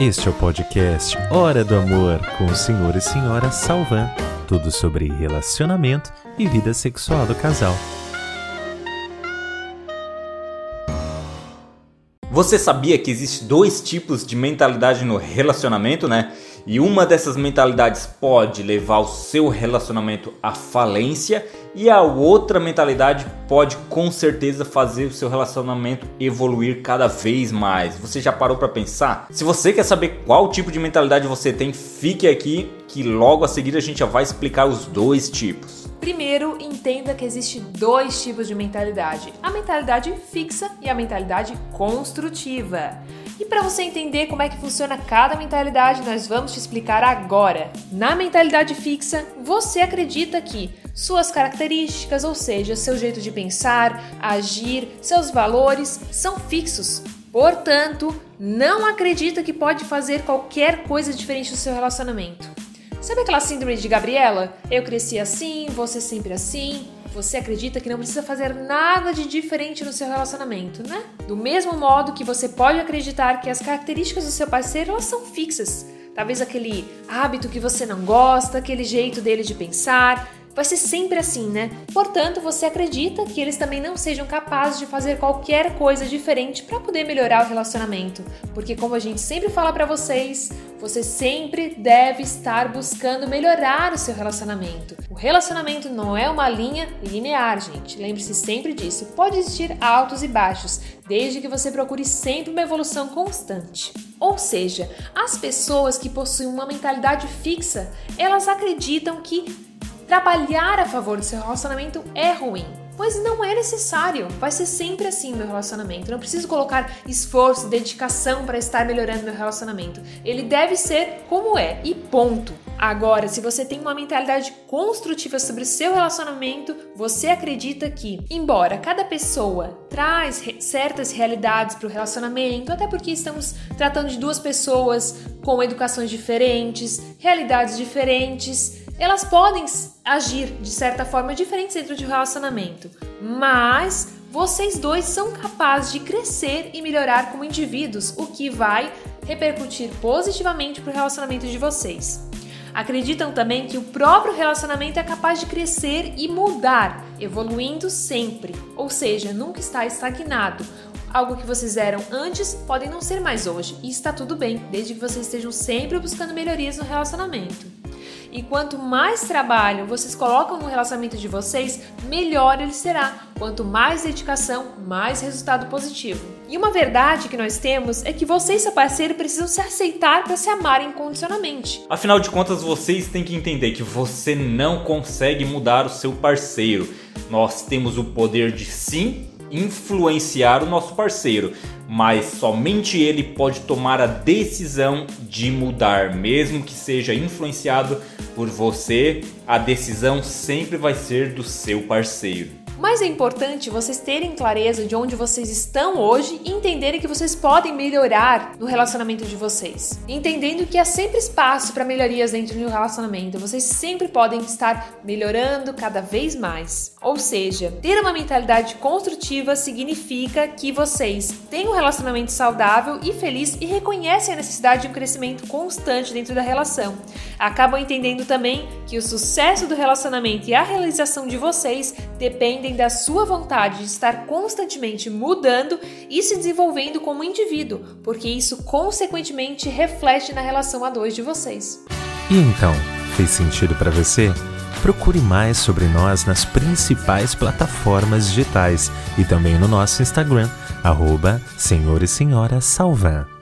Este é o podcast Hora do Amor com o senhor e senhora Salvan. Tudo sobre relacionamento e vida sexual do casal. Você sabia que existe dois tipos de mentalidade no relacionamento, né? E uma dessas mentalidades pode levar o seu relacionamento à falência e a outra mentalidade pode com certeza fazer o seu relacionamento evoluir cada vez mais. Você já parou para pensar? Se você quer saber qual tipo de mentalidade você tem, fique aqui que logo a seguir a gente já vai explicar os dois tipos. Primeiro, entenda que existe dois tipos de mentalidade: a mentalidade fixa e a mentalidade construtiva. E para você entender como é que funciona cada mentalidade, nós vamos te explicar agora. Na mentalidade fixa, você acredita que suas características, ou seja, seu jeito de pensar, agir, seus valores, são fixos. Portanto, não acredita que pode fazer qualquer coisa diferente no seu relacionamento. Sabe aquela síndrome de Gabriela? Eu cresci assim, você sempre assim. Você acredita que não precisa fazer nada de diferente no seu relacionamento, né? Do mesmo modo que você pode acreditar que as características do seu parceiro elas são fixas. Talvez aquele hábito que você não gosta, aquele jeito dele de pensar, vai ser sempre assim, né? Portanto, você acredita que eles também não sejam capazes de fazer qualquer coisa diferente para poder melhorar o relacionamento, porque como a gente sempre fala para vocês, você sempre deve estar buscando melhorar o seu relacionamento. O relacionamento não é uma linha linear, gente. Lembre-se sempre disso. Pode existir altos e baixos, desde que você procure sempre uma evolução constante. Ou seja, as pessoas que possuem uma mentalidade fixa, elas acreditam que Trabalhar a favor do seu relacionamento é ruim. Pois não é necessário, vai ser sempre assim meu relacionamento. Não preciso colocar esforço, dedicação para estar melhorando meu relacionamento. Ele deve ser como é e ponto. Agora, se você tem uma mentalidade construtiva sobre o seu relacionamento, você acredita que, embora cada pessoa traz certas realidades para o relacionamento, até porque estamos tratando de duas pessoas com educações diferentes, realidades diferentes, elas podem agir de certa forma diferente dentro de um relacionamento, mas vocês dois são capazes de crescer e melhorar como indivíduos, o que vai repercutir positivamente para o relacionamento de vocês. Acreditam também que o próprio relacionamento é capaz de crescer e mudar, evoluindo sempre, ou seja, nunca está estagnado. Algo que vocês eram antes podem não ser mais hoje, e está tudo bem, desde que vocês estejam sempre buscando melhorias no relacionamento. E quanto mais trabalho vocês colocam no relacionamento de vocês, melhor ele será. Quanto mais dedicação, mais resultado positivo. E uma verdade que nós temos é que você e seu parceiro precisam se aceitar para se amarem incondicionalmente. Afinal de contas, vocês têm que entender que você não consegue mudar o seu parceiro. Nós temos o poder de sim influenciar o nosso parceiro, mas somente ele pode tomar a decisão de mudar, mesmo que seja influenciado por você, a decisão sempre vai ser do seu parceiro. Mas é importante vocês terem clareza de onde vocês estão hoje e entenderem que vocês podem melhorar no relacionamento de vocês. Entendendo que há sempre espaço para melhorias dentro de um relacionamento. Vocês sempre podem estar melhorando cada vez mais. Ou seja, ter uma mentalidade construtiva significa que vocês têm um relacionamento saudável e feliz e reconhecem a necessidade de um crescimento constante dentro da relação. Acabam entendendo também que o sucesso do relacionamento e a realização de vocês dependem dependem da sua vontade de estar constantemente mudando e se desenvolvendo como indivíduo, porque isso consequentemente reflete na relação a dois de vocês. E então, fez sentido para você? Procure mais sobre nós nas principais plataformas digitais e também no nosso Instagram, arroba Senhor e Senhora Salvan.